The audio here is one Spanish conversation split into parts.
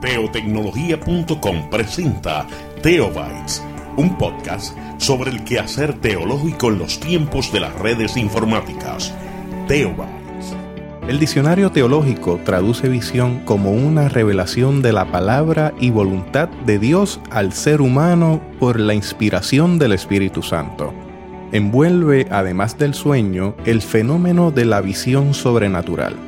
Teotecnología.com presenta Teobytes, un podcast sobre el quehacer teológico en los tiempos de las redes informáticas. Teobytes. El diccionario teológico traduce visión como una revelación de la palabra y voluntad de Dios al ser humano por la inspiración del Espíritu Santo. Envuelve, además del sueño, el fenómeno de la visión sobrenatural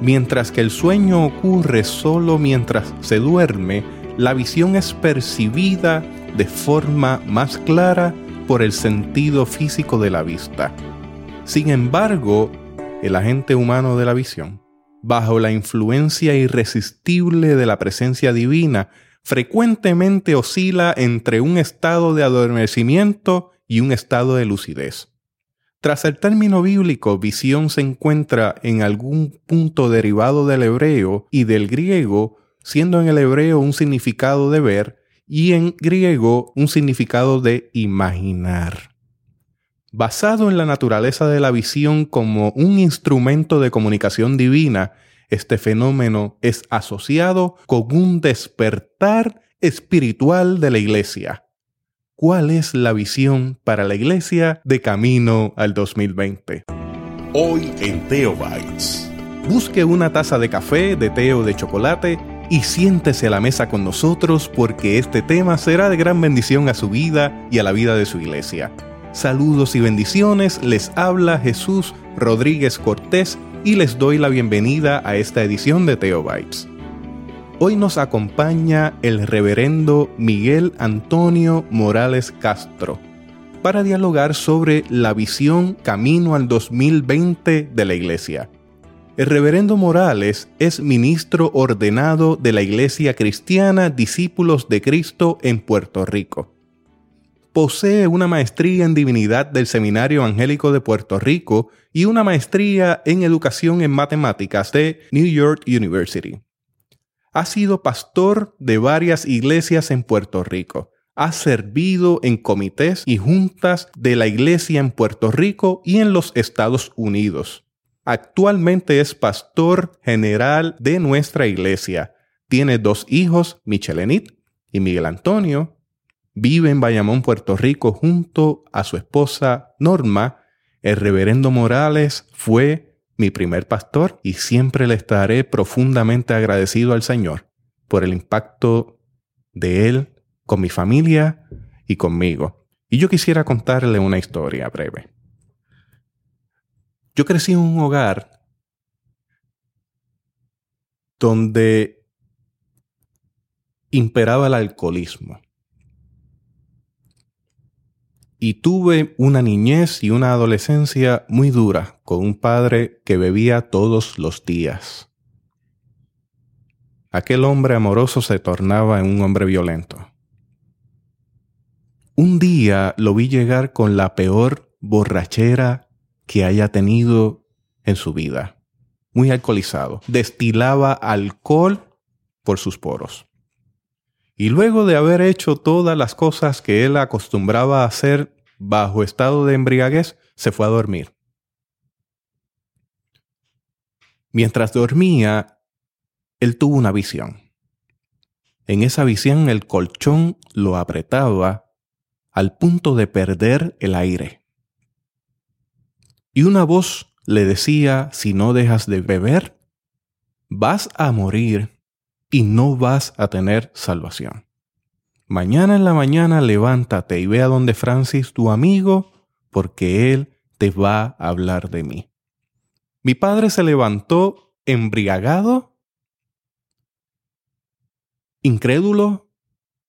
Mientras que el sueño ocurre solo mientras se duerme, la visión es percibida de forma más clara por el sentido físico de la vista. Sin embargo, el agente humano de la visión, bajo la influencia irresistible de la presencia divina, frecuentemente oscila entre un estado de adormecimiento y un estado de lucidez. Tras el término bíblico, visión se encuentra en algún punto derivado del hebreo y del griego, siendo en el hebreo un significado de ver y en griego un significado de imaginar. Basado en la naturaleza de la visión como un instrumento de comunicación divina, este fenómeno es asociado con un despertar espiritual de la iglesia ¿Cuál es la visión para la iglesia de camino al 2020? Hoy en Teobytes. Busque una taza de café, de té o de chocolate y siéntese a la mesa con nosotros porque este tema será de gran bendición a su vida y a la vida de su iglesia. Saludos y bendiciones, les habla Jesús Rodríguez Cortés y les doy la bienvenida a esta edición de Teobytes. Hoy nos acompaña el reverendo Miguel Antonio Morales Castro para dialogar sobre la visión Camino al 2020 de la Iglesia. El reverendo Morales es ministro ordenado de la Iglesia Cristiana Discípulos de Cristo en Puerto Rico. Posee una maestría en divinidad del Seminario Angélico de Puerto Rico y una maestría en educación en matemáticas de New York University. Ha sido pastor de varias iglesias en Puerto Rico. Ha servido en comités y juntas de la iglesia en Puerto Rico y en los Estados Unidos. Actualmente es pastor general de nuestra iglesia. Tiene dos hijos, Michelenit y Miguel Antonio. Vive en Bayamón, Puerto Rico, junto a su esposa Norma. El reverendo Morales fue mi primer pastor y siempre le estaré profundamente agradecido al Señor por el impacto de Él con mi familia y conmigo. Y yo quisiera contarle una historia breve. Yo crecí en un hogar donde imperaba el alcoholismo y tuve una niñez y una adolescencia muy dura con un padre que bebía todos los días. Aquel hombre amoroso se tornaba en un hombre violento. Un día lo vi llegar con la peor borrachera que haya tenido en su vida. Muy alcoholizado. Destilaba alcohol por sus poros. Y luego de haber hecho todas las cosas que él acostumbraba a hacer bajo estado de embriaguez, se fue a dormir. Mientras dormía, él tuvo una visión. En esa visión el colchón lo apretaba al punto de perder el aire. Y una voz le decía, si no dejas de beber, vas a morir y no vas a tener salvación. Mañana en la mañana levántate y ve a donde Francis, tu amigo, porque él te va a hablar de mí. Mi padre se levantó embriagado, incrédulo,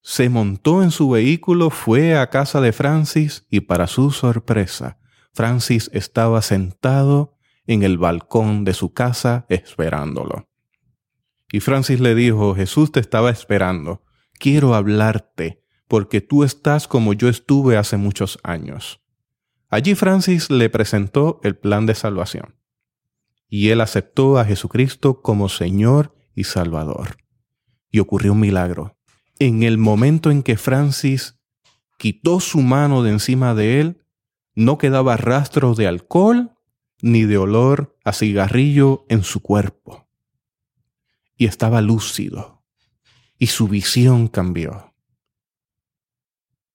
se montó en su vehículo, fue a casa de Francis y para su sorpresa, Francis estaba sentado en el balcón de su casa esperándolo. Y Francis le dijo, Jesús te estaba esperando, quiero hablarte, porque tú estás como yo estuve hace muchos años. Allí Francis le presentó el plan de salvación, y él aceptó a Jesucristo como Señor y Salvador. Y ocurrió un milagro. En el momento en que Francis quitó su mano de encima de él, no quedaba rastro de alcohol ni de olor a cigarrillo en su cuerpo y estaba lúcido. y su visión cambió.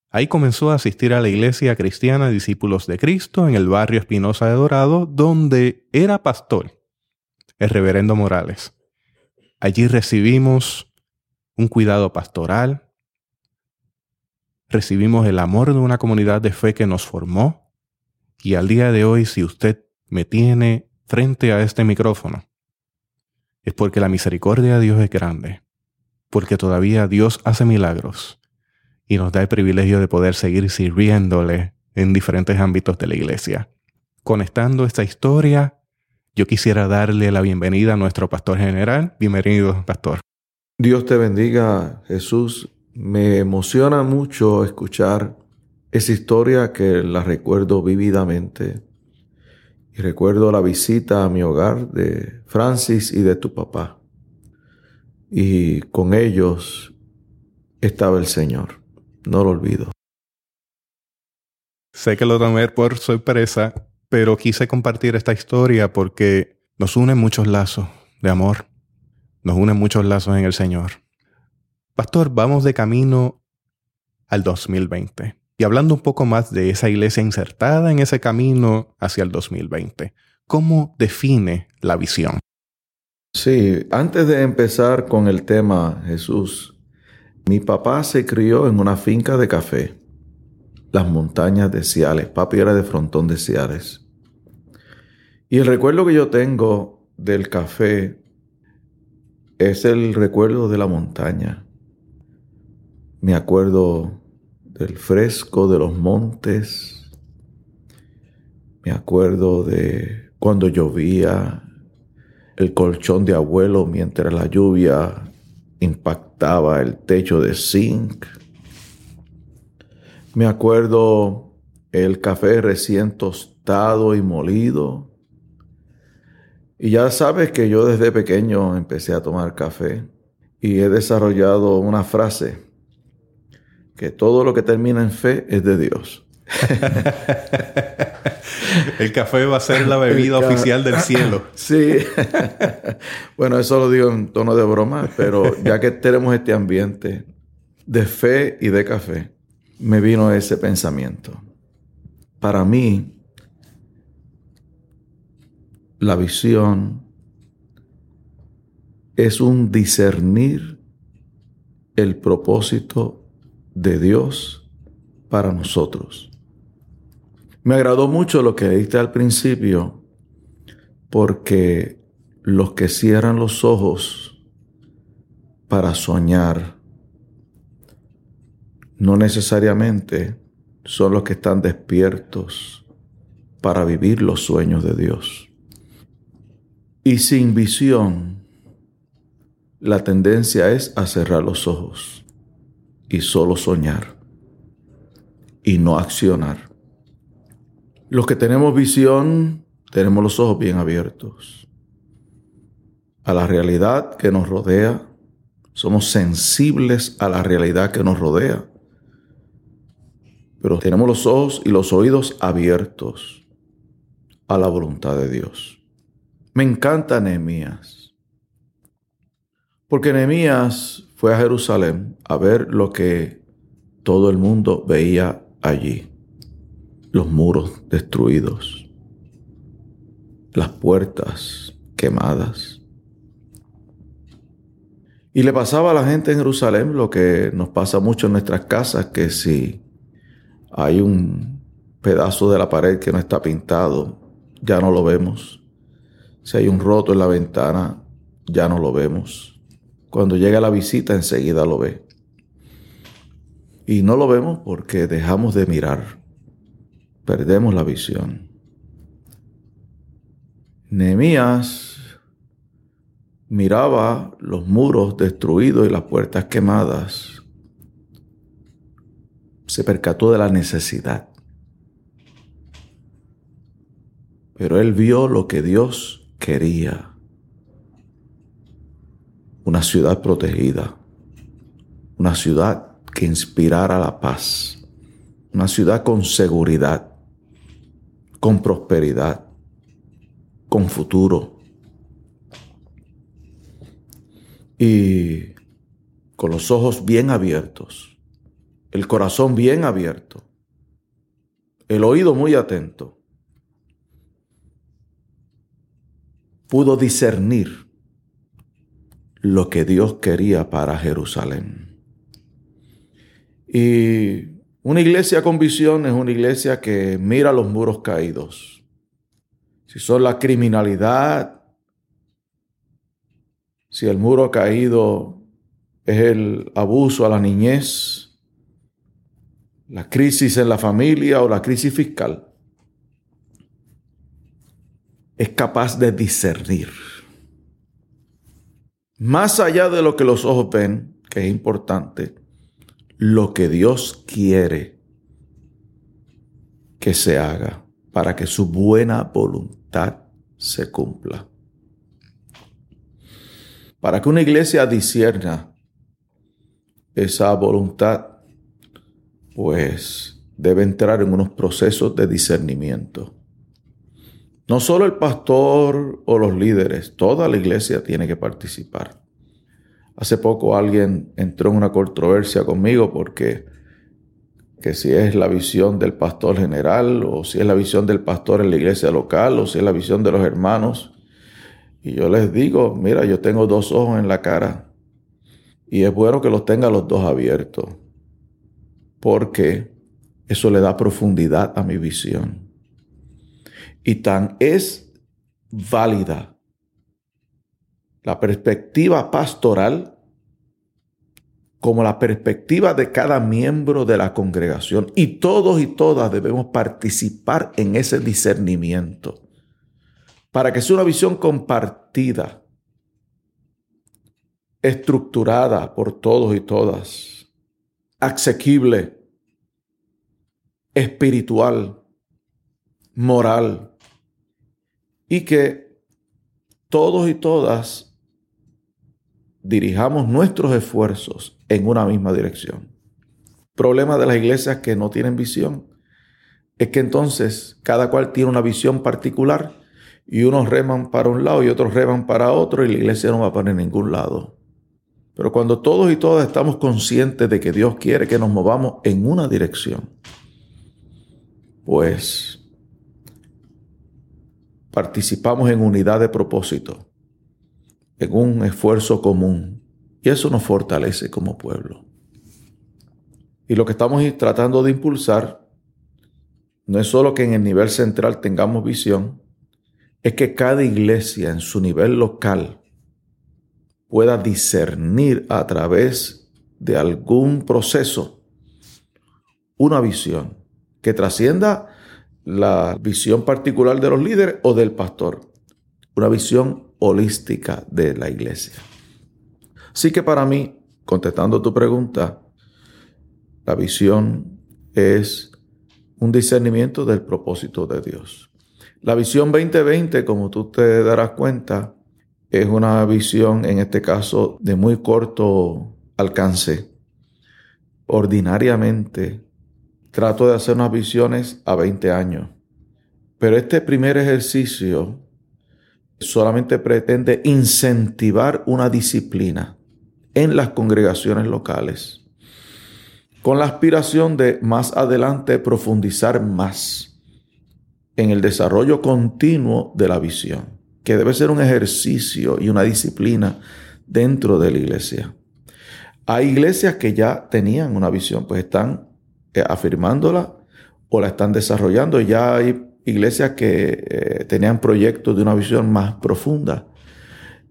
Ahí comenzó a asistir a la iglesia cristiana Discípulos de Cristo en el barrio Espinosa de Dorado, donde era pastor el reverendo Morales. Allí recibimos un cuidado pastoral, recibimos el amor de una comunidad de fe que nos formó y al día de hoy si usted me tiene frente a este micrófono es porque la misericordia de Dios es grande, porque todavía Dios hace milagros y nos da el privilegio de poder seguir sirviéndole en diferentes ámbitos de la iglesia. Conectando esta historia, yo quisiera darle la bienvenida a nuestro pastor general. Bienvenido, pastor. Dios te bendiga, Jesús. Me emociona mucho escuchar esa historia que la recuerdo vividamente. Y recuerdo la visita a mi hogar de Francis y de tu papá. Y con ellos estaba el Señor. No lo olvido. Sé que lo tomé por sorpresa, pero quise compartir esta historia porque nos unen muchos lazos de amor. Nos unen muchos lazos en el Señor. Pastor, vamos de camino al 2020. Y hablando un poco más de esa iglesia insertada en ese camino hacia el 2020, ¿cómo define la visión? Sí, antes de empezar con el tema, Jesús, mi papá se crió en una finca de café, las montañas de Ciales. Papi era de Frontón de Ciales. Y el recuerdo que yo tengo del café es el recuerdo de la montaña. Me acuerdo del fresco de los montes. Me acuerdo de cuando llovía, el colchón de abuelo mientras la lluvia impactaba el techo de zinc. Me acuerdo el café recién tostado y molido. Y ya sabes que yo desde pequeño empecé a tomar café y he desarrollado una frase que todo lo que termina en fe es de Dios. El café va a ser la bebida oficial del cielo. Sí. bueno, eso lo digo en tono de broma, pero ya que tenemos este ambiente de fe y de café, me vino ese pensamiento. Para mí, la visión es un discernir el propósito de Dios para nosotros. Me agradó mucho lo que diste al principio, porque los que cierran los ojos para soñar no necesariamente son los que están despiertos para vivir los sueños de Dios. Y sin visión, la tendencia es a cerrar los ojos y solo soñar y no accionar. Los que tenemos visión tenemos los ojos bien abiertos a la realidad que nos rodea. Somos sensibles a la realidad que nos rodea. Pero tenemos los ojos y los oídos abiertos a la voluntad de Dios. Me encanta Nehemías. Porque Nehemías fue a Jerusalén a ver lo que todo el mundo veía allí. Los muros destruidos, las puertas quemadas. Y le pasaba a la gente en Jerusalén lo que nos pasa mucho en nuestras casas, que si hay un pedazo de la pared que no está pintado, ya no lo vemos. Si hay un roto en la ventana, ya no lo vemos. Cuando llega la visita enseguida lo ve. Y no lo vemos porque dejamos de mirar. Perdemos la visión. Nehemías miraba los muros destruidos y las puertas quemadas. Se percató de la necesidad. Pero él vio lo que Dios quería una ciudad protegida, una ciudad que inspirara la paz, una ciudad con seguridad, con prosperidad, con futuro. Y con los ojos bien abiertos, el corazón bien abierto, el oído muy atento, pudo discernir lo que Dios quería para Jerusalén. Y una iglesia con visión es una iglesia que mira los muros caídos. Si son la criminalidad, si el muro caído es el abuso a la niñez, la crisis en la familia o la crisis fiscal, es capaz de discernir. Más allá de lo que los ojos ven, que es importante, lo que Dios quiere que se haga para que su buena voluntad se cumpla. Para que una iglesia disierna esa voluntad, pues debe entrar en unos procesos de discernimiento. No solo el pastor o los líderes, toda la iglesia tiene que participar. Hace poco alguien entró en una controversia conmigo porque que si es la visión del pastor general o si es la visión del pastor en la iglesia local o si es la visión de los hermanos. Y yo les digo, mira, yo tengo dos ojos en la cara y es bueno que los tenga los dos abiertos porque eso le da profundidad a mi visión y tan es válida la perspectiva pastoral como la perspectiva de cada miembro de la congregación. Y todos y todas debemos participar en ese discernimiento para que sea una visión compartida, estructurada por todos y todas, asequible, espiritual, moral, y que todos y todas dirijamos nuestros esfuerzos en una misma dirección. Problema de las iglesias que no tienen visión es que entonces cada cual tiene una visión particular y unos reman para un lado y otros reman para otro y la iglesia no va para ningún lado. Pero cuando todos y todas estamos conscientes de que Dios quiere que nos movamos en una dirección, pues participamos en unidad de propósito, en un esfuerzo común, y eso nos fortalece como pueblo. Y lo que estamos tratando de impulsar no es solo que en el nivel central tengamos visión, es que cada iglesia en su nivel local pueda discernir a través de algún proceso una visión que trascienda la visión particular de los líderes o del pastor. Una visión holística de la iglesia. Así que para mí, contestando tu pregunta, la visión es un discernimiento del propósito de Dios. La visión 2020, como tú te darás cuenta, es una visión, en este caso, de muy corto alcance. Ordinariamente, trato de hacer unas visiones a 20 años. Pero este primer ejercicio solamente pretende incentivar una disciplina en las congregaciones locales, con la aspiración de más adelante profundizar más en el desarrollo continuo de la visión, que debe ser un ejercicio y una disciplina dentro de la iglesia. Hay iglesias que ya tenían una visión, pues están afirmándola o la están desarrollando. Ya hay iglesias que eh, tenían proyectos de una visión más profunda,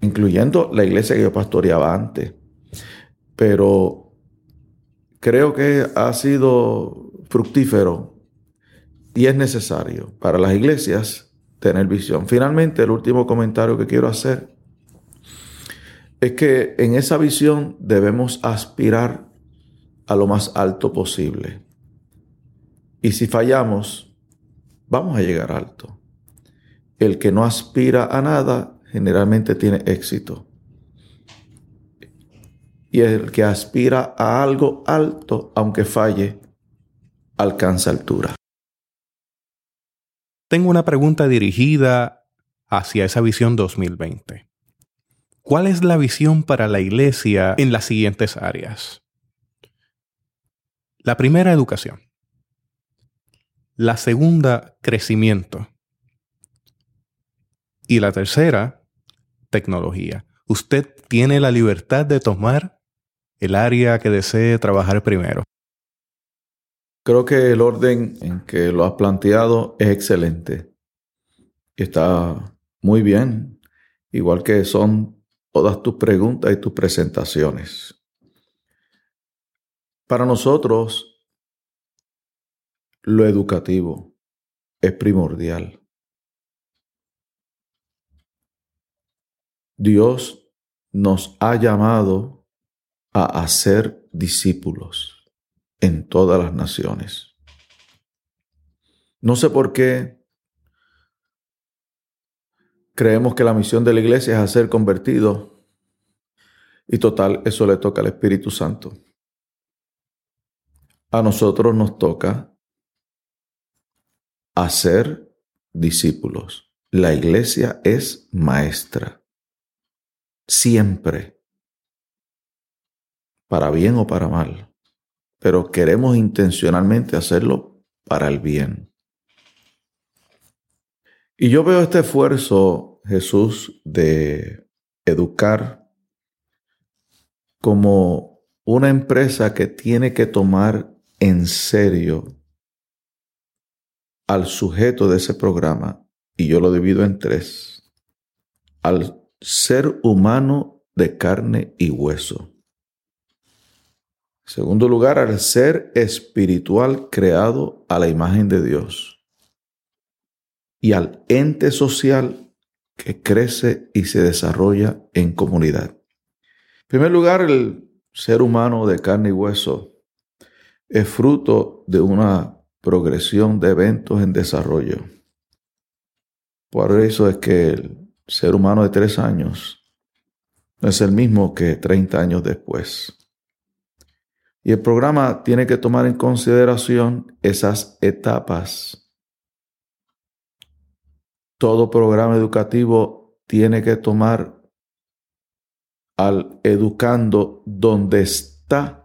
incluyendo la iglesia que yo pastoreaba antes. Pero creo que ha sido fructífero y es necesario para las iglesias tener visión. Finalmente, el último comentario que quiero hacer es que en esa visión debemos aspirar a lo más alto posible. Y si fallamos, vamos a llegar alto. El que no aspira a nada generalmente tiene éxito. Y el que aspira a algo alto, aunque falle, alcanza altura. Tengo una pregunta dirigida hacia esa visión 2020. ¿Cuál es la visión para la iglesia en las siguientes áreas? La primera, educación. La segunda, crecimiento. Y la tercera, tecnología. Usted tiene la libertad de tomar el área que desee trabajar primero. Creo que el orden en que lo has planteado es excelente. Está muy bien, igual que son todas tus preguntas y tus presentaciones. Para nosotros, lo educativo es primordial. Dios nos ha llamado a hacer discípulos en todas las naciones. No sé por qué creemos que la misión de la iglesia es hacer convertidos y total, eso le toca al Espíritu Santo. A nosotros nos toca hacer discípulos. La iglesia es maestra siempre, para bien o para mal, pero queremos intencionalmente hacerlo para el bien. Y yo veo este esfuerzo, Jesús, de educar como una empresa que tiene que tomar en serio al sujeto de ese programa, y yo lo divido en tres, al ser humano de carne y hueso. En segundo lugar, al ser espiritual creado a la imagen de Dios. Y al ente social que crece y se desarrolla en comunidad. En primer lugar, el ser humano de carne y hueso es fruto de una progresión de eventos en desarrollo. Por eso es que el ser humano de tres años no es el mismo que 30 años después. Y el programa tiene que tomar en consideración esas etapas. Todo programa educativo tiene que tomar al educando donde está.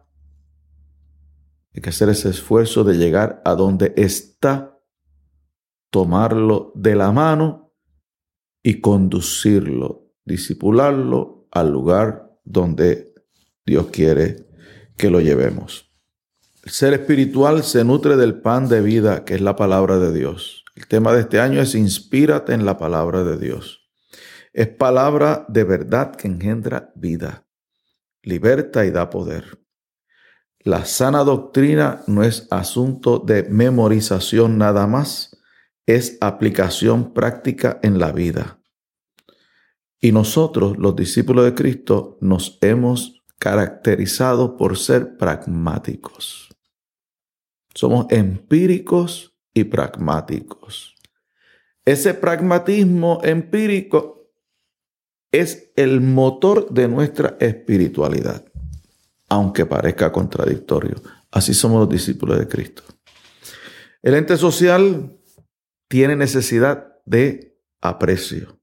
Hay que hacer ese esfuerzo de llegar a donde está, tomarlo de la mano y conducirlo, disipularlo al lugar donde Dios quiere que lo llevemos. El ser espiritual se nutre del pan de vida, que es la palabra de Dios. El tema de este año es inspírate en la palabra de Dios. Es palabra de verdad que engendra vida, liberta y da poder. La sana doctrina no es asunto de memorización nada más, es aplicación práctica en la vida. Y nosotros, los discípulos de Cristo, nos hemos caracterizado por ser pragmáticos. Somos empíricos y pragmáticos. Ese pragmatismo empírico es el motor de nuestra espiritualidad, aunque parezca contradictorio. Así somos los discípulos de Cristo. El ente social tiene necesidad de aprecio,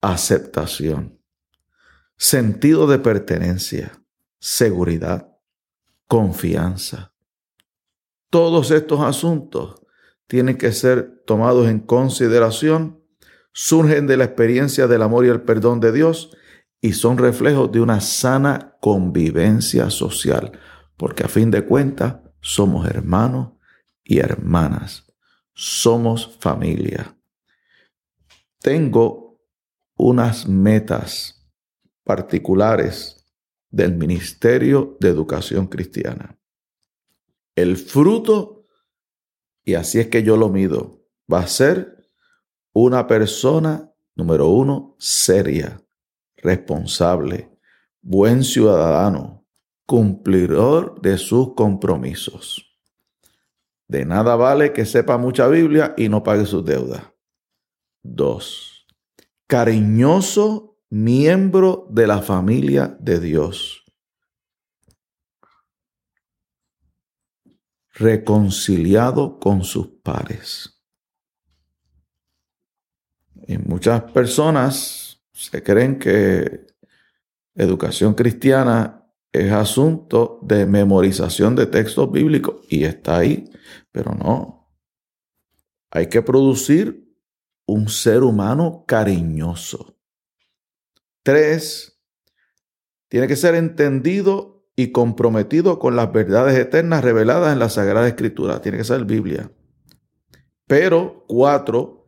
aceptación, sentido de pertenencia, seguridad, confianza. Todos estos asuntos tienen que ser tomados en consideración, surgen de la experiencia del amor y el perdón de Dios y son reflejos de una sana convivencia social, porque a fin de cuentas somos hermanos y hermanas somos familia. Tengo unas metas particulares del Ministerio de Educación Cristiana. El fruto, y así es que yo lo mido, va a ser una persona, número uno, seria, responsable, buen ciudadano, cumplidor de sus compromisos. De nada vale que sepa mucha Biblia y no pague sus deudas. Dos, cariñoso miembro de la familia de Dios. Reconciliado con sus pares. Y muchas personas se creen que Educación cristiana es asunto de memorización de textos bíblicos y está ahí, pero no. Hay que producir un ser humano cariñoso. Tres, tiene que ser entendido y comprometido con las verdades eternas reveladas en la Sagrada Escritura. Tiene que ser Biblia. Pero cuatro,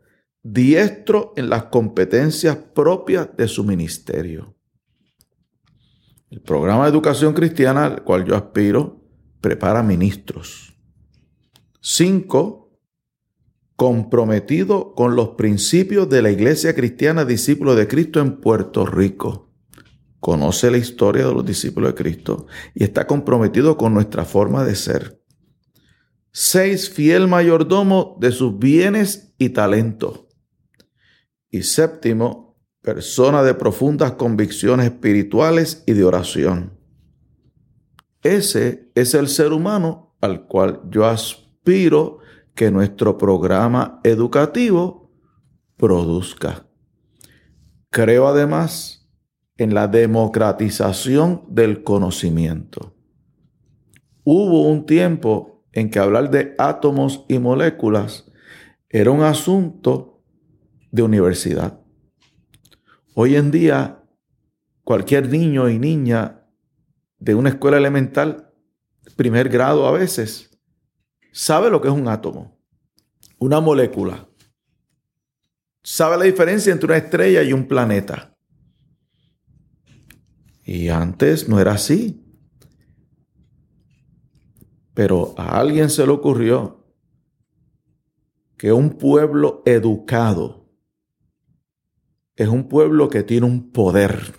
diestro en las competencias propias de su ministerio. El programa de educación cristiana al cual yo aspiro prepara ministros. Cinco, comprometido con los principios de la iglesia cristiana discípulo de Cristo en Puerto Rico. Conoce la historia de los discípulos de Cristo y está comprometido con nuestra forma de ser. Seis, fiel mayordomo de sus bienes y talentos. Y séptimo, persona de profundas convicciones espirituales y de oración. Ese es el ser humano al cual yo aspiro que nuestro programa educativo produzca. Creo además en la democratización del conocimiento. Hubo un tiempo en que hablar de átomos y moléculas era un asunto de universidad. Hoy en día, cualquier niño y niña de una escuela elemental, primer grado a veces, sabe lo que es un átomo, una molécula. Sabe la diferencia entre una estrella y un planeta. Y antes no era así. Pero a alguien se le ocurrió que un pueblo educado es un pueblo que tiene un poder.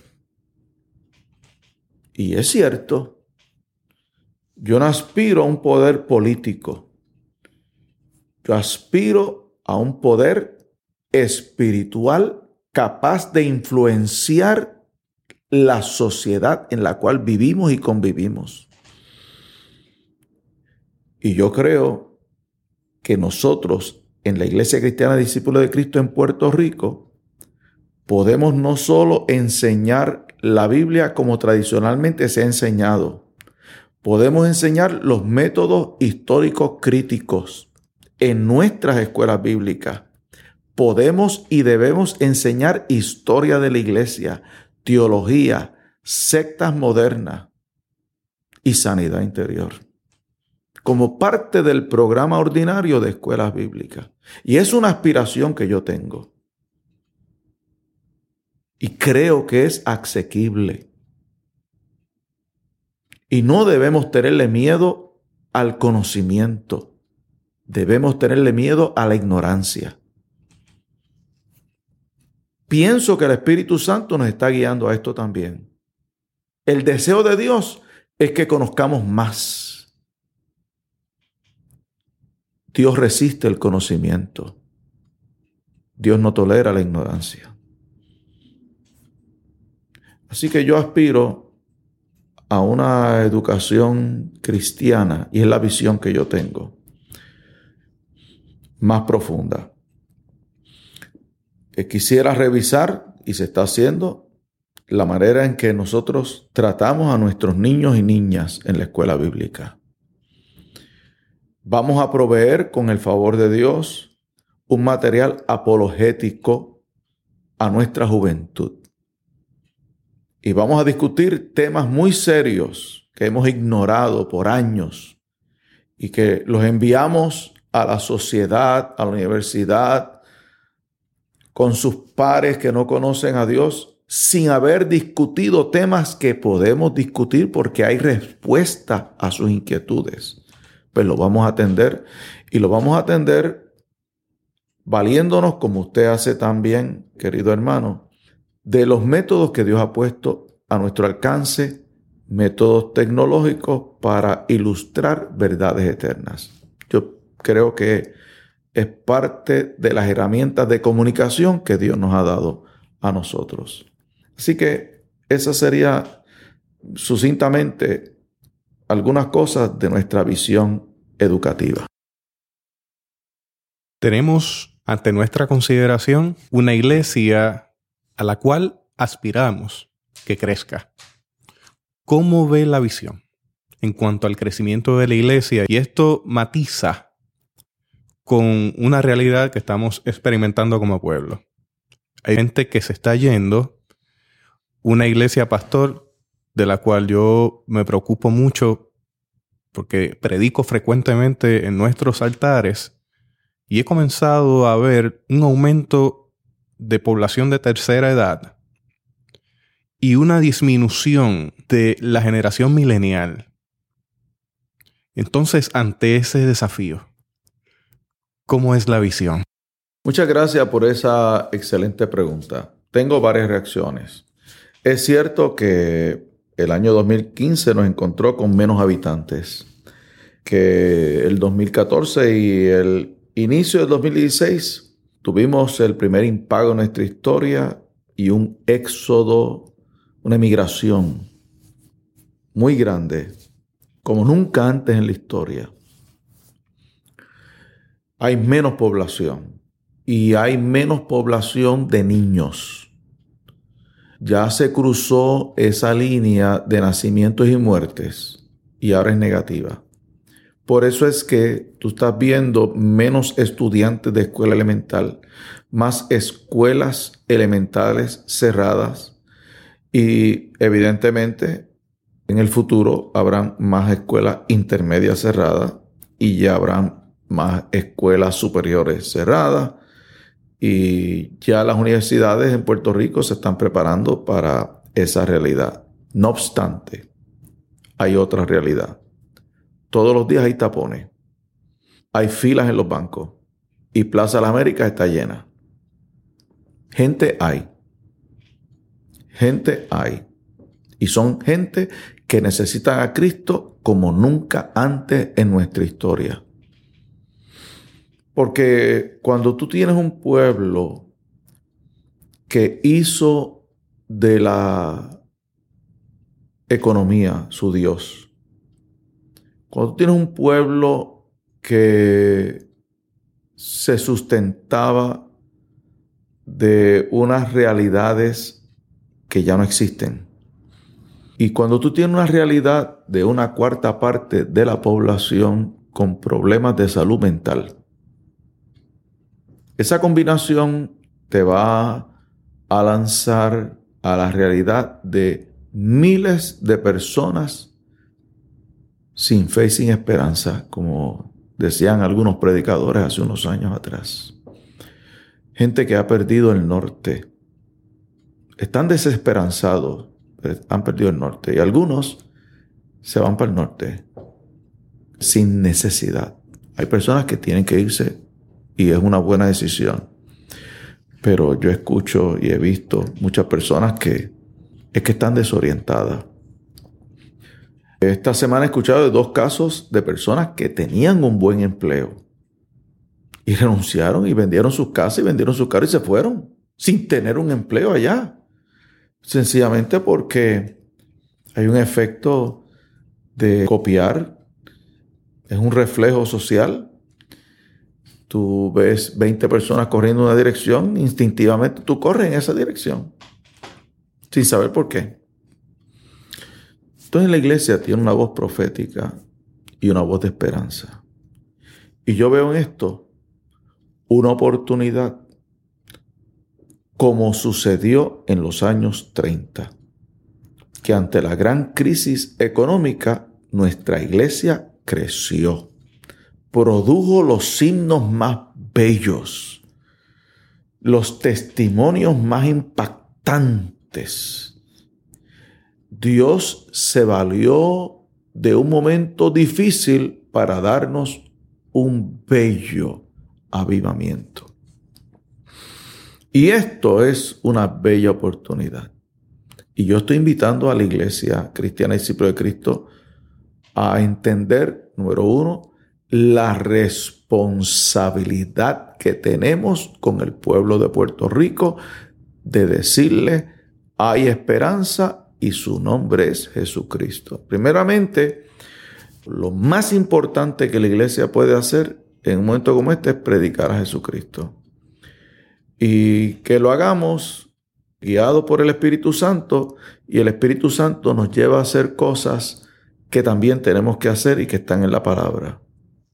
Y es cierto, yo no aspiro a un poder político. Yo aspiro a un poder espiritual capaz de influenciar la sociedad en la cual vivimos y convivimos. Y yo creo que nosotros en la Iglesia Cristiana Discípulos de Cristo en Puerto Rico podemos no solo enseñar la Biblia como tradicionalmente se ha enseñado, podemos enseñar los métodos históricos críticos, en nuestras escuelas bíblicas. Podemos y debemos enseñar historia de la iglesia, teología, sectas modernas y sanidad interior como parte del programa ordinario de escuelas bíblicas. Y es una aspiración que yo tengo. Y creo que es asequible. Y no debemos tenerle miedo al conocimiento. Debemos tenerle miedo a la ignorancia. Pienso que el Espíritu Santo nos está guiando a esto también. El deseo de Dios es que conozcamos más. Dios resiste el conocimiento. Dios no tolera la ignorancia. Así que yo aspiro a una educación cristiana y es la visión que yo tengo más profunda. Quisiera revisar, y se está haciendo, la manera en que nosotros tratamos a nuestros niños y niñas en la escuela bíblica. Vamos a proveer, con el favor de Dios, un material apologético a nuestra juventud. Y vamos a discutir temas muy serios que hemos ignorado por años y que los enviamos a la sociedad, a la universidad, con sus pares que no conocen a Dios, sin haber discutido temas que podemos discutir porque hay respuesta a sus inquietudes. Pues lo vamos a atender y lo vamos a atender valiéndonos, como usted hace también, querido hermano, de los métodos que Dios ha puesto a nuestro alcance, métodos tecnológicos para ilustrar verdades eternas. Yo creo que es parte de las herramientas de comunicación que Dios nos ha dado a nosotros. Así que esa sería sucintamente algunas cosas de nuestra visión educativa. Tenemos ante nuestra consideración una iglesia a la cual aspiramos que crezca. ¿Cómo ve la visión en cuanto al crecimiento de la iglesia? Y esto matiza con una realidad que estamos experimentando como pueblo. Hay gente que se está yendo, una iglesia pastor de la cual yo me preocupo mucho porque predico frecuentemente en nuestros altares y he comenzado a ver un aumento de población de tercera edad y una disminución de la generación milenial. Entonces, ante ese desafío, ¿cómo es la visión? Muchas gracias por esa excelente pregunta. Tengo varias reacciones. Es cierto que el año 2015 nos encontró con menos habitantes que el 2014 y el inicio del 2016 tuvimos el primer impago en nuestra historia y un éxodo, una emigración muy grande, como nunca antes en la historia. Hay menos población y hay menos población de niños ya se cruzó esa línea de nacimientos y muertes y ahora es negativa. Por eso es que tú estás viendo menos estudiantes de escuela elemental, más escuelas elementales cerradas y evidentemente en el futuro habrán más escuelas intermedias cerradas y ya habrán más escuelas superiores cerradas y ya las universidades en Puerto Rico se están preparando para esa realidad. No obstante, hay otra realidad. Todos los días hay tapones. Hay filas en los bancos. Y Plaza de la América está llena. Gente hay. Gente hay. Y son gente que necesitan a Cristo como nunca antes en nuestra historia. Porque cuando tú tienes un pueblo que hizo de la economía su Dios, cuando tienes un pueblo que se sustentaba de unas realidades que ya no existen. Y cuando tú tienes una realidad de una cuarta parte de la población con problemas de salud mental, esa combinación te va a lanzar a la realidad de miles de personas sin fe y sin esperanza, como decían algunos predicadores hace unos años atrás. Gente que ha perdido el norte. Están desesperanzados, han perdido el norte. Y algunos se van para el norte sin necesidad. Hay personas que tienen que irse y es una buena decisión. Pero yo escucho y he visto muchas personas que es que están desorientadas. Esta semana he escuchado de dos casos de personas que tenían un buen empleo y renunciaron y vendieron sus casas y vendieron sus carros y se fueron sin tener un empleo allá. Sencillamente porque hay un efecto de copiar, es un reflejo social tú ves 20 personas corriendo en una dirección, instintivamente tú corres en esa dirección, sin saber por qué. Entonces la iglesia tiene una voz profética y una voz de esperanza. Y yo veo en esto una oportunidad como sucedió en los años 30, que ante la gran crisis económica nuestra iglesia creció produjo los signos más bellos, los testimonios más impactantes. Dios se valió de un momento difícil para darnos un bello avivamiento. Y esto es una bella oportunidad. Y yo estoy invitando a la iglesia cristiana y discípulo de Cristo a entender, número uno, la responsabilidad que tenemos con el pueblo de Puerto Rico de decirle, hay esperanza y su nombre es Jesucristo. Primeramente, lo más importante que la iglesia puede hacer en un momento como este es predicar a Jesucristo. Y que lo hagamos guiado por el Espíritu Santo, y el Espíritu Santo nos lleva a hacer cosas que también tenemos que hacer y que están en la palabra.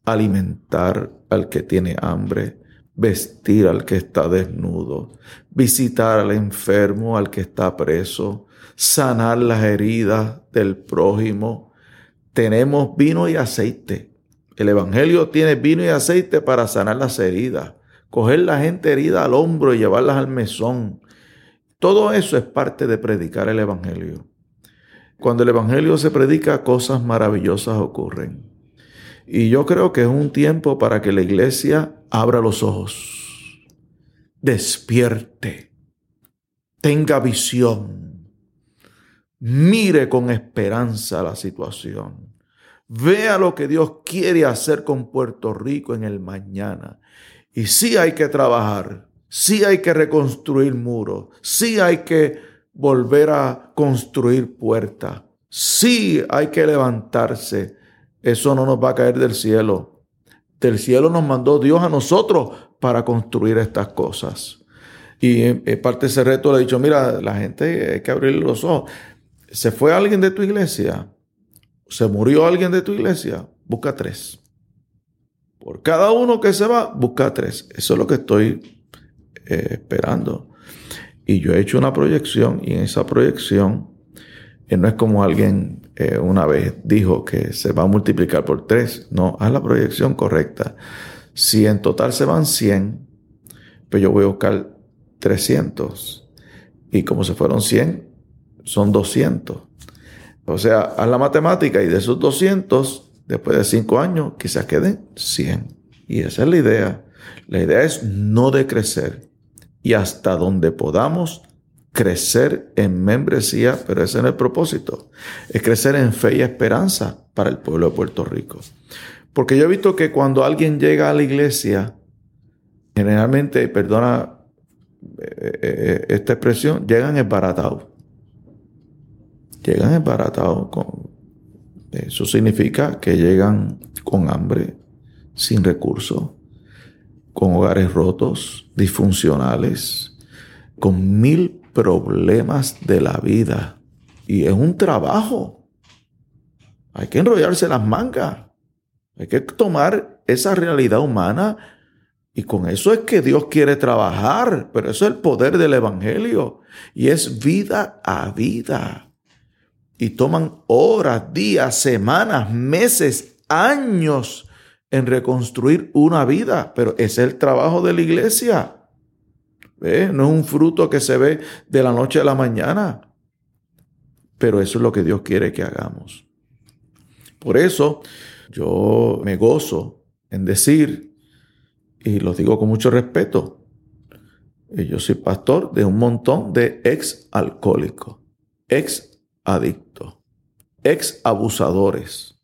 Alimentar al que tiene hambre, vestir al que está desnudo, visitar al enfermo, al que está preso, sanar las heridas del prójimo. Tenemos vino y aceite. El Evangelio tiene vino y aceite para sanar las heridas, coger la gente herida al hombro y llevarlas al mesón. Todo eso es parte de predicar el Evangelio. Cuando el Evangelio se predica, cosas maravillosas ocurren. Y yo creo que es un tiempo para que la iglesia abra los ojos, despierte, tenga visión, mire con esperanza la situación, vea lo que Dios quiere hacer con Puerto Rico en el mañana. Y sí hay que trabajar, sí hay que reconstruir muros, sí hay que volver a construir puertas, sí hay que levantarse. Eso no nos va a caer del cielo. Del cielo nos mandó Dios a nosotros para construir estas cosas. Y en parte de ese reto le he dicho, mira, la gente hay que abrirle los ojos. ¿Se fue alguien de tu iglesia? ¿Se murió alguien de tu iglesia? Busca tres. Por cada uno que se va, busca tres. Eso es lo que estoy eh, esperando. Y yo he hecho una proyección y en esa proyección eh, no es como alguien eh, una vez dijo que se va a multiplicar por tres. No, haz la proyección correcta. Si en total se van 100, pues yo voy a buscar 300. Y como se fueron 100, son 200. O sea, haz la matemática y de esos 200, después de 5 años, quizás queden 100. Y esa es la idea. La idea es no decrecer. Y hasta donde podamos crecer en membresía, pero ese es el propósito, es crecer en fe y esperanza para el pueblo de Puerto Rico. Porque yo he visto que cuando alguien llega a la iglesia, generalmente, perdona eh, eh, esta expresión, llegan esbaratados. Llegan esbaratados. Con, eso significa que llegan con hambre, sin recursos, con hogares rotos, disfuncionales, con mil problemas de la vida. Y es un trabajo. Hay que enrollarse las mangas. Hay que tomar esa realidad humana y con eso es que Dios quiere trabajar, pero eso es el poder del Evangelio y es vida a vida. Y toman horas, días, semanas, meses, años en reconstruir una vida, pero es el trabajo de la iglesia. No es un fruto que se ve de la noche a la mañana. Pero eso es lo que Dios quiere que hagamos. Por eso yo me gozo en decir, y lo digo con mucho respeto, yo soy pastor de un montón de ex alcohólicos, ex adictos, ex abusadores,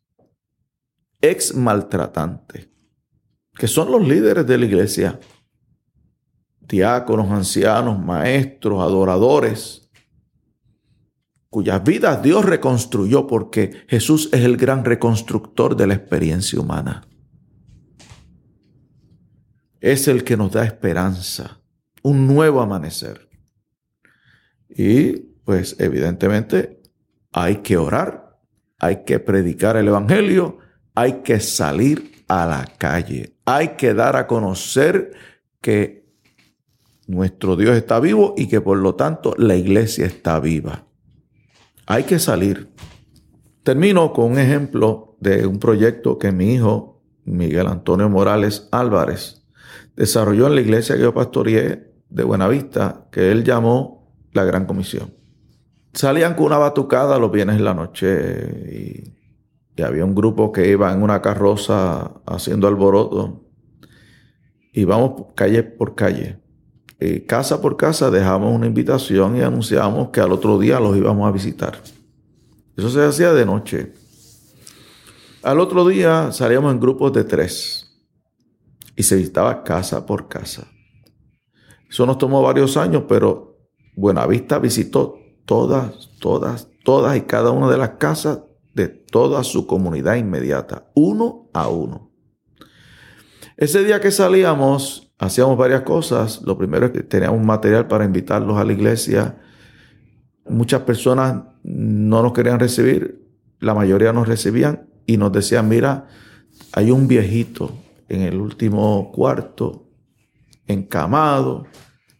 ex maltratantes, que son los líderes de la iglesia diáconos, ancianos, maestros, adoradores, cuyas vidas Dios reconstruyó porque Jesús es el gran reconstructor de la experiencia humana. Es el que nos da esperanza, un nuevo amanecer. Y pues evidentemente hay que orar, hay que predicar el Evangelio, hay que salir a la calle, hay que dar a conocer que nuestro Dios está vivo y que por lo tanto la iglesia está viva. Hay que salir. Termino con un ejemplo de un proyecto que mi hijo, Miguel Antonio Morales Álvarez, desarrolló en la iglesia que yo pastoreé de Buenavista, que él llamó la Gran Comisión. Salían con una batucada los viernes en la noche y, había un grupo que iba en una carroza haciendo alboroto. Y vamos calle por calle eh, casa por casa dejamos una invitación y anunciamos que al otro día los íbamos a visitar. Eso se hacía de noche. Al otro día salíamos en grupos de tres y se visitaba casa por casa. Eso nos tomó varios años, pero Buenavista visitó todas, todas, todas y cada una de las casas de toda su comunidad inmediata, uno a uno. Ese día que salíamos, hacíamos varias cosas. Lo primero es que teníamos material para invitarlos a la iglesia. Muchas personas no nos querían recibir, la mayoría nos recibían y nos decían, mira, hay un viejito en el último cuarto, encamado.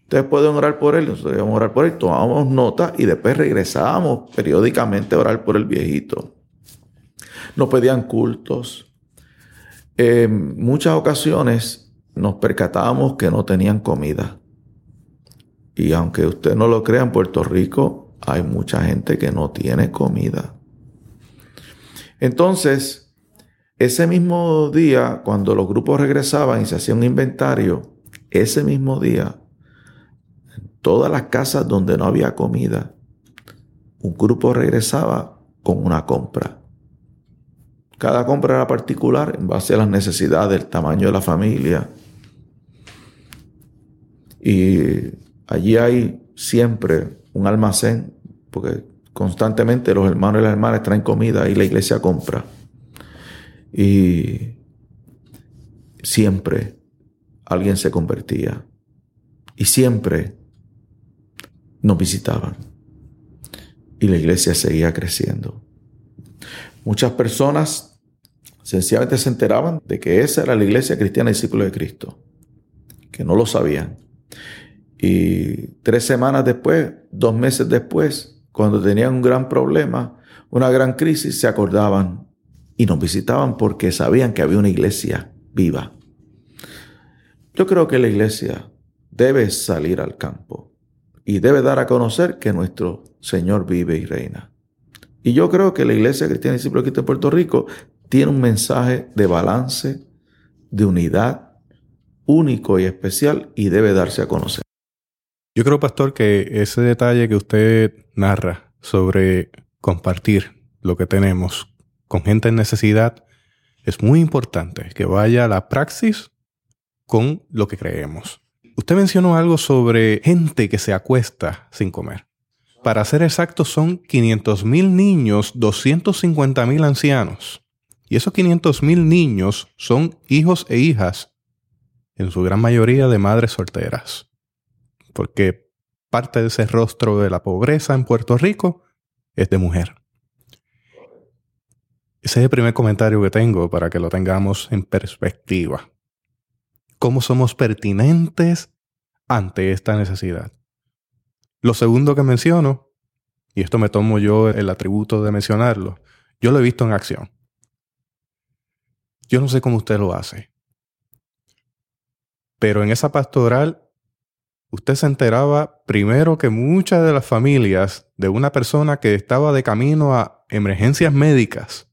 Ustedes pueden orar por él, nosotros a orar por él, tomábamos nota y después regresábamos periódicamente a orar por el viejito. Nos pedían cultos. En muchas ocasiones nos percatábamos que no tenían comida. Y aunque usted no lo crea, en Puerto Rico hay mucha gente que no tiene comida. Entonces, ese mismo día, cuando los grupos regresaban y se hacía un inventario, ese mismo día, todas las casas donde no había comida, un grupo regresaba con una compra. Cada compra era particular en base a las necesidades, el tamaño de la familia. Y allí hay siempre un almacén, porque constantemente los hermanos y las hermanas traen comida y la iglesia compra. Y siempre alguien se convertía. Y siempre nos visitaban. Y la iglesia seguía creciendo. Muchas personas sencillamente se enteraban de que esa era la iglesia cristiana discípulo de Cristo. Que no lo sabían. Y tres semanas después, dos meses después, cuando tenían un gran problema, una gran crisis, se acordaban y nos visitaban porque sabían que había una iglesia viva. Yo creo que la iglesia debe salir al campo y debe dar a conocer que nuestro Señor vive y reina. Y yo creo que la iglesia cristiana y discípulo de Puerto Rico tiene un mensaje de balance, de unidad único y especial y debe darse a conocer. Yo creo, pastor, que ese detalle que usted narra sobre compartir lo que tenemos con gente en necesidad es muy importante que vaya a la praxis con lo que creemos. Usted mencionó algo sobre gente que se acuesta sin comer. Para ser exactos, son 500 mil niños, 250 mil ancianos. Y esos 500 mil niños son hijos e hijas, en su gran mayoría de madres solteras porque parte de ese rostro de la pobreza en Puerto Rico es de mujer. Ese es el primer comentario que tengo para que lo tengamos en perspectiva. ¿Cómo somos pertinentes ante esta necesidad? Lo segundo que menciono, y esto me tomo yo el atributo de mencionarlo, yo lo he visto en acción. Yo no sé cómo usted lo hace, pero en esa pastoral usted se enteraba primero que muchas de las familias de una persona que estaba de camino a emergencias médicas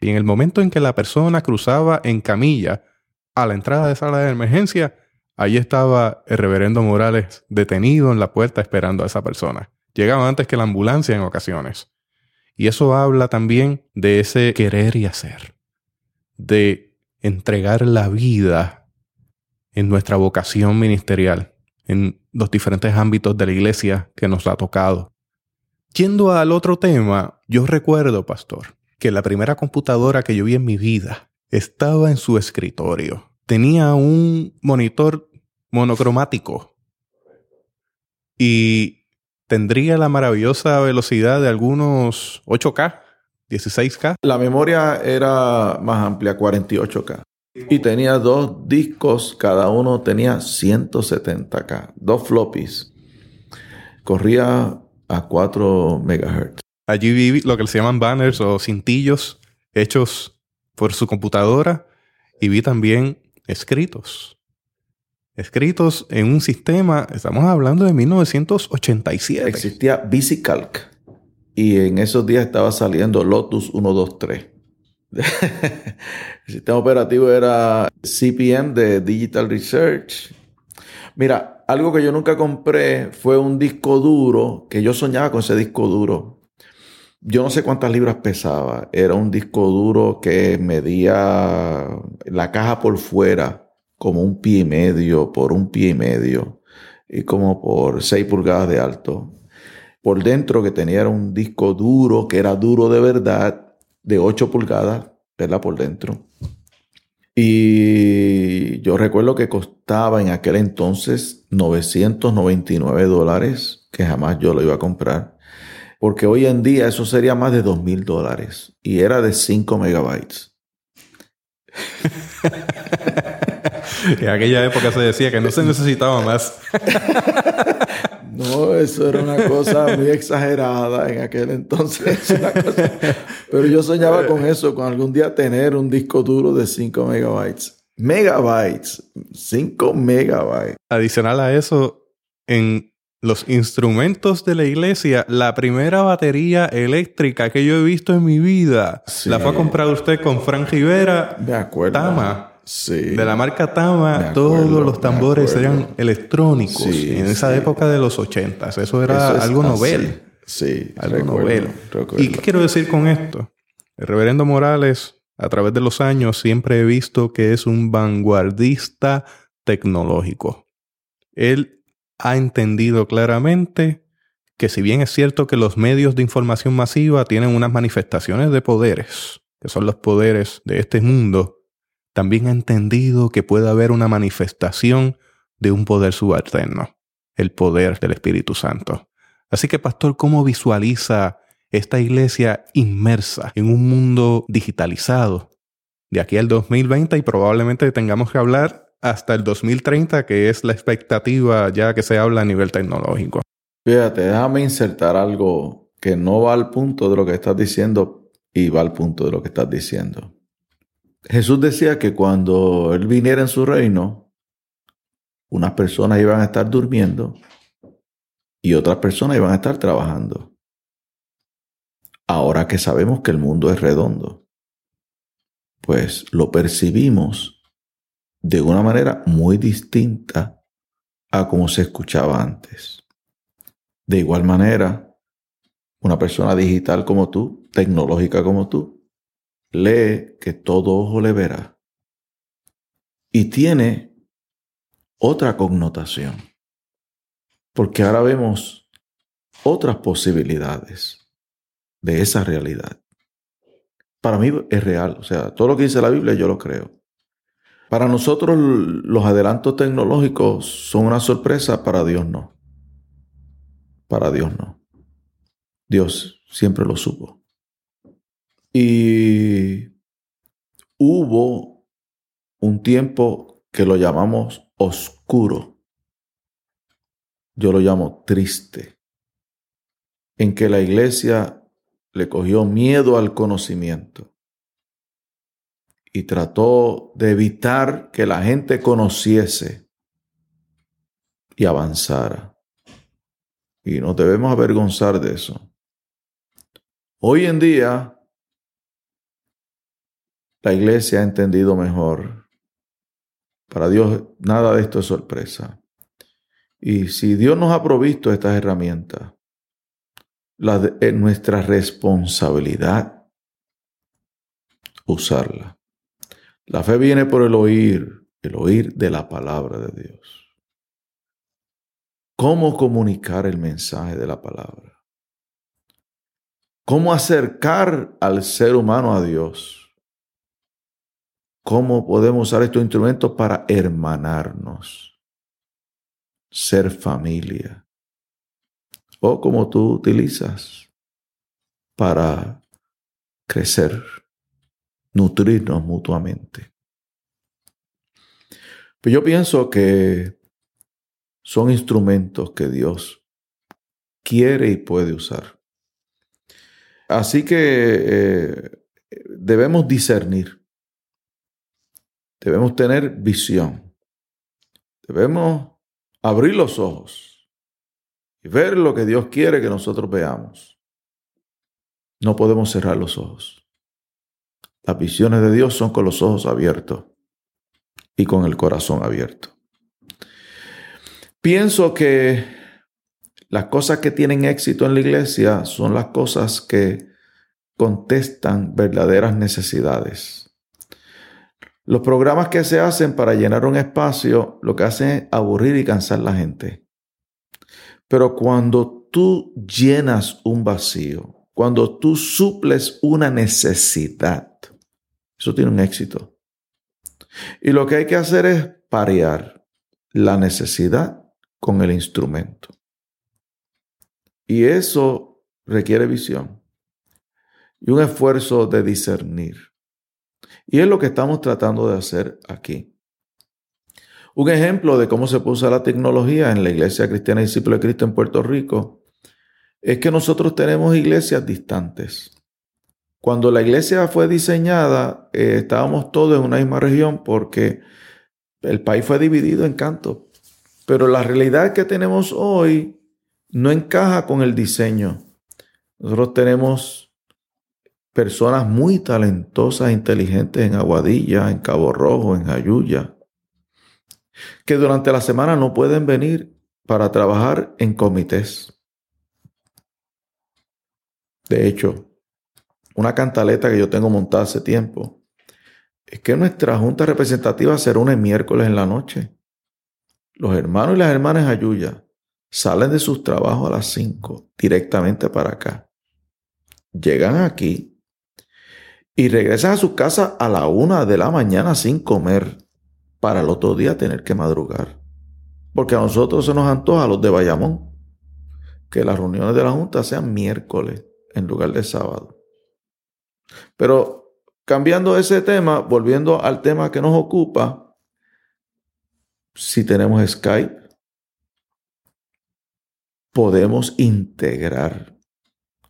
y en el momento en que la persona cruzaba en camilla a la entrada de sala de emergencia, allí estaba el reverendo Morales detenido en la puerta esperando a esa persona. Llegaba antes que la ambulancia en ocasiones. Y eso habla también de ese querer y hacer, de entregar la vida en nuestra vocación ministerial en los diferentes ámbitos de la iglesia que nos ha tocado. Yendo al otro tema, yo recuerdo, pastor, que la primera computadora que yo vi en mi vida estaba en su escritorio. Tenía un monitor monocromático y tendría la maravillosa velocidad de algunos 8K, 16K. La memoria era más amplia, 48K. Y tenía dos discos, cada uno tenía 170K, dos floppies. Corría a 4 MHz. Allí vi lo que se llaman banners o cintillos hechos por su computadora y vi también escritos. Escritos en un sistema, estamos hablando de 1987. Existía VisiCalc y en esos días estaba saliendo Lotus 123. el sistema operativo era CPM de Digital Research. Mira, algo que yo nunca compré fue un disco duro, que yo soñaba con ese disco duro. Yo no sé cuántas libras pesaba. Era un disco duro que medía la caja por fuera como un pie y medio por un pie y medio y como por 6 pulgadas de alto. Por dentro que tenía un disco duro, que era duro de verdad, de 8 pulgadas, ¿verdad? Por dentro. Y Y yo recuerdo que costaba en aquel entonces 999 dólares, que jamás yo lo iba a comprar. Porque hoy en día eso sería más de 2000 dólares. Y era de 5 megabytes. en aquella época se decía que no se necesitaba más. no, eso era una cosa muy exagerada en aquel entonces. Pero yo soñaba con eso, con algún día tener un disco duro de 5 megabytes. Megabytes, 5 megabytes. Adicional a eso, en los instrumentos de la iglesia, la primera batería eléctrica que yo he visto en mi vida, la fue a comprar usted con Frank Rivera. De acuerdo. Tama. De la marca Tama, todos los tambores eran electrónicos. en esa época de los ochentas. Eso era algo novel. Sí, algo novel. ¿Y qué quiero decir con esto? El reverendo Morales, a través de los años, siempre he visto que es un vanguardista tecnológico. Él ha entendido claramente que si bien es cierto que los medios de información masiva tienen unas manifestaciones de poderes, que son los poderes de este mundo, también ha entendido que puede haber una manifestación de un poder subalterno, el poder del Espíritu Santo. Así que, pastor, ¿cómo visualiza esta iglesia inmersa en un mundo digitalizado? De aquí al 2020 y probablemente tengamos que hablar hasta el 2030, que es la expectativa ya que se habla a nivel tecnológico. Fíjate, déjame insertar algo que no va al punto de lo que estás diciendo y va al punto de lo que estás diciendo. Jesús decía que cuando Él viniera en su reino, unas personas iban a estar durmiendo y otras personas iban a estar trabajando. Ahora que sabemos que el mundo es redondo, pues lo percibimos de una manera muy distinta a como se escuchaba antes. De igual manera, una persona digital como tú, tecnológica como tú, lee que todo ojo le verá. Y tiene otra connotación, porque ahora vemos otras posibilidades de esa realidad. Para mí es real, o sea, todo lo que dice la Biblia yo lo creo. Para nosotros los adelantos tecnológicos son una sorpresa, para Dios no. Para Dios no. Dios siempre lo supo. Y hubo un tiempo que lo llamamos oscuro. Yo lo llamo triste. En que la iglesia le cogió miedo al conocimiento y trató de evitar que la gente conociese y avanzara. Y nos debemos avergonzar de eso. Hoy en día la iglesia ha entendido mejor. Para Dios nada de esto es sorpresa. Y si Dios nos ha provisto estas herramientas, es nuestra responsabilidad usarla. La fe viene por el oír, el oír de la palabra de Dios. ¿Cómo comunicar el mensaje de la palabra? ¿Cómo acercar al ser humano a Dios? cómo podemos usar estos instrumentos para hermanarnos, ser familia, o como tú utilizas para crecer, nutrirnos mutuamente. Pero pues yo pienso que son instrumentos que Dios quiere y puede usar. Así que eh, debemos discernir Debemos tener visión. Debemos abrir los ojos y ver lo que Dios quiere que nosotros veamos. No podemos cerrar los ojos. Las visiones de Dios son con los ojos abiertos y con el corazón abierto. Pienso que las cosas que tienen éxito en la iglesia son las cosas que contestan verdaderas necesidades. Los programas que se hacen para llenar un espacio lo que hacen es aburrir y cansar a la gente. Pero cuando tú llenas un vacío, cuando tú suples una necesidad, eso tiene un éxito. Y lo que hay que hacer es parear la necesidad con el instrumento. Y eso requiere visión y un esfuerzo de discernir. Y es lo que estamos tratando de hacer aquí. Un ejemplo de cómo se puso la tecnología en la Iglesia Cristiana Discípulo de Cristo en Puerto Rico es que nosotros tenemos iglesias distantes. Cuando la iglesia fue diseñada, eh, estábamos todos en una misma región porque el país fue dividido en cantos. Pero la realidad que tenemos hoy no encaja con el diseño. Nosotros tenemos personas muy talentosas, inteligentes en Aguadilla, en Cabo Rojo, en Ayuya, que durante la semana no pueden venir para trabajar en comités. De hecho, una cantaleta que yo tengo montada hace tiempo es que nuestra junta representativa se reúne miércoles en la noche. Los hermanos y las hermanas Ayuya salen de sus trabajos a las 5 directamente para acá. Llegan aquí y regresan a su casa a la una de la mañana sin comer para el otro día tener que madrugar. Porque a nosotros se nos antoja, los de Bayamón, que las reuniones de la Junta sean miércoles en lugar de sábado. Pero cambiando ese tema, volviendo al tema que nos ocupa, si tenemos Skype, podemos integrar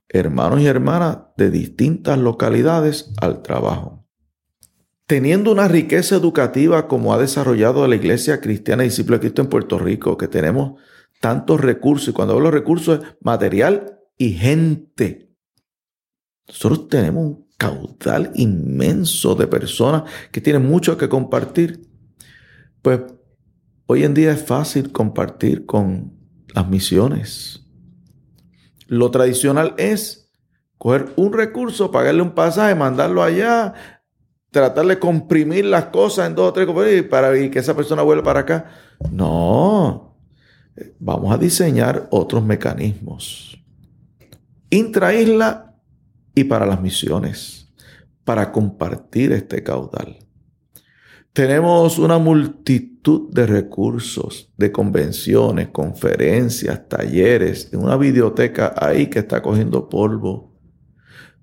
hermanos y hermanas de distintas localidades al trabajo. Teniendo una riqueza educativa como ha desarrollado la Iglesia Cristiana Discípula de Cristo en Puerto Rico, que tenemos tantos recursos, y cuando hablo de recursos es material y gente. Nosotros tenemos un caudal inmenso de personas que tienen mucho que compartir. Pues hoy en día es fácil compartir con las misiones, lo tradicional es coger un recurso, pagarle un pasaje, mandarlo allá, tratar de comprimir las cosas en dos o tres para que esa persona vuelva para acá. No, vamos a diseñar otros mecanismos. Intraisla y para las misiones, para compartir este caudal. Tenemos una multitud de recursos, de convenciones, conferencias, talleres, una biblioteca ahí que está cogiendo polvo.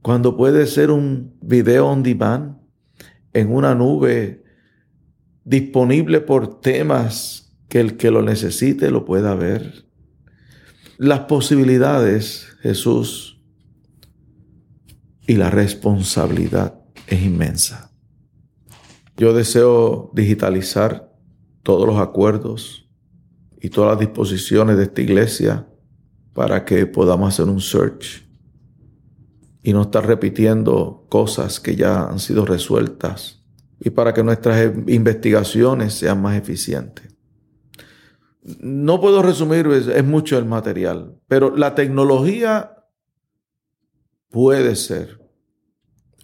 Cuando puede ser un video on demand en una nube disponible por temas que el que lo necesite lo pueda ver. Las posibilidades, Jesús, y la responsabilidad es inmensa. Yo deseo digitalizar todos los acuerdos y todas las disposiciones de esta iglesia para que podamos hacer un search y no estar repitiendo cosas que ya han sido resueltas y para que nuestras investigaciones sean más eficientes. No puedo resumir, es mucho el material, pero la tecnología puede ser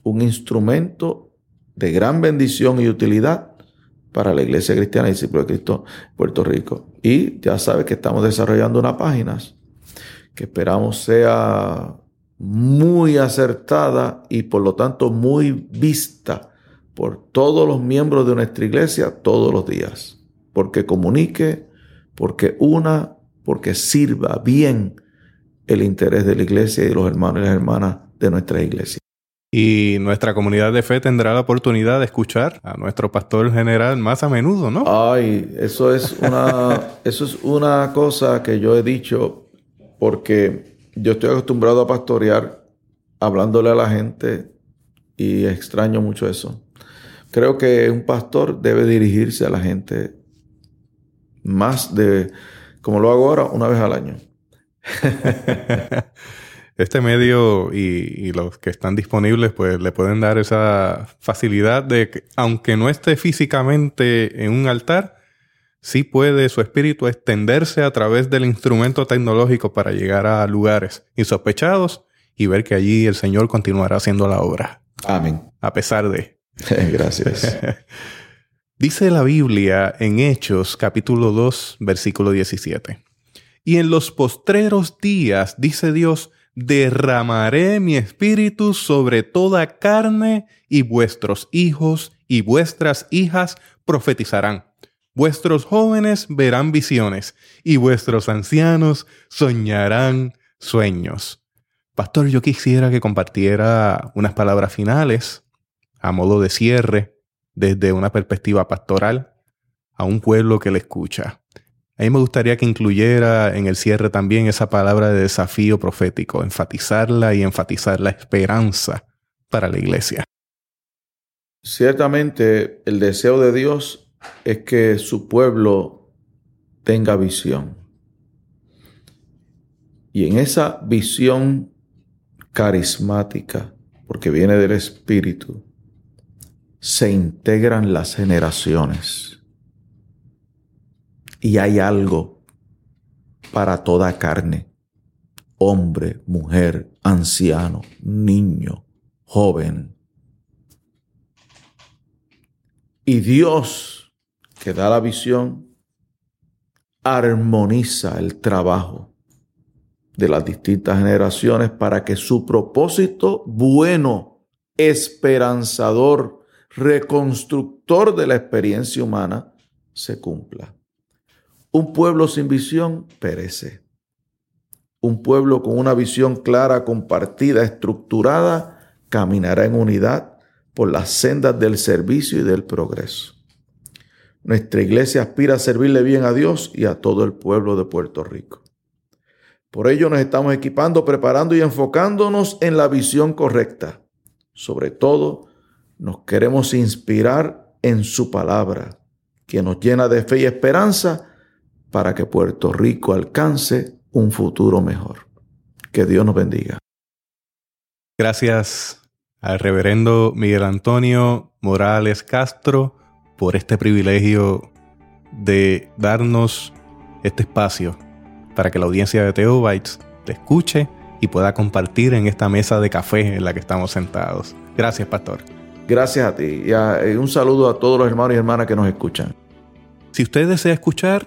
un instrumento de gran bendición y utilidad para la Iglesia Cristiana y Discípulo de Cristo Puerto Rico. Y ya sabes que estamos desarrollando una página que esperamos sea muy acertada y por lo tanto muy vista por todos los miembros de nuestra iglesia todos los días. Porque comunique, porque una, porque sirva bien el interés de la iglesia y de los hermanos y las hermanas de nuestra iglesia. Y nuestra comunidad de fe tendrá la oportunidad de escuchar a nuestro pastor general más a menudo, ¿no? Ay, eso es una, eso es una cosa que yo he dicho porque yo estoy acostumbrado a pastorear hablándole a la gente y extraño mucho eso. Creo que un pastor debe dirigirse a la gente más de, como lo hago ahora, una vez al año. este medio y, los que están disponibles, pues le pueden dar esa facilidad de que, aunque no esté físicamente en un altar, sí puede su espíritu extenderse a través del instrumento tecnológico para llegar a lugares insospechados y ver que allí el Señor continuará haciendo la obra. Amén. A pesar de. Gracias. Dice la Biblia en Hechos capítulo 2 versículo 17. Y en los postreros días, dice Dios, derramaré mi espíritu sobre toda carne y vuestros hijos y vuestras hijas profetizarán. Vuestros jóvenes verán visiones y vuestros ancianos soñarán sueños. Pastor, yo quisiera que compartiera unas palabras finales a modo de cierre desde una perspectiva pastoral a un pueblo que le escucha. A mí me gustaría que incluyera en el cierre también esa palabra de desafío profético, enfatizarla y enfatizar la esperanza para la iglesia. Ciertamente el deseo de Dios es que su pueblo tenga visión. Y en esa visión carismática, porque viene del Espíritu, se integran las generaciones. Y hay algo para toda carne, hombre, mujer, anciano, niño, joven. Y Dios, que da la visión, armoniza el trabajo de las distintas generaciones para que su propósito bueno, esperanzador, reconstructor de la experiencia humana se cumpla. Un pueblo sin visión perece. Un pueblo con una visión clara, compartida, estructurada, caminará en unidad por las sendas del servicio y del progreso. Nuestra iglesia aspira a servirle bien a Dios y a todo el pueblo de Puerto Rico. Por ello nos estamos equipando, preparando y enfocándonos en la visión correcta. Sobre todo, nos queremos inspirar en su palabra, que nos llena de fe y esperanza para que Puerto Rico alcance un futuro mejor. Que Dios nos bendiga. Gracias al reverendo Miguel Antonio Morales Castro por este privilegio de darnos este espacio para que la audiencia de Teobytes te escuche y pueda compartir en esta mesa de café en la que estamos sentados. Gracias, pastor. Gracias a ti y, un saludo a todos los hermanos y hermanas que nos escuchan. Si usted desea escuchar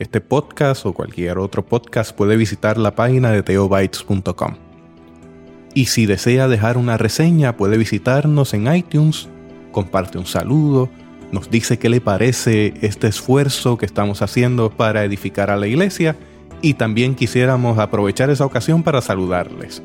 este podcast o cualquier otro podcast, puede visitar la página de teobytes.com. Y si desea dejar una reseña, puede visitarnos en iTunes, comparte un saludo, nos dice qué le parece este esfuerzo que estamos haciendo para edificar a la iglesia y también quisiéramos aprovechar esa ocasión para saludarles.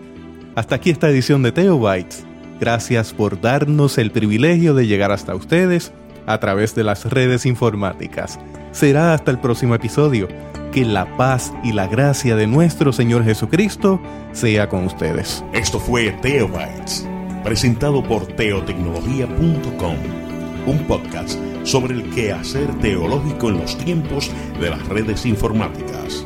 Hasta aquí esta edición de Teobytes. Gracias por darnos el privilegio de llegar hasta ustedes a través de las redes informáticas. Será hasta el próximo episodio. Que la paz y la gracia de nuestro Señor Jesucristo sea con ustedes. Esto fue Teobytes, presentado por teotecnología.com, un podcast sobre el quehacer teológico en los tiempos de las redes informáticas.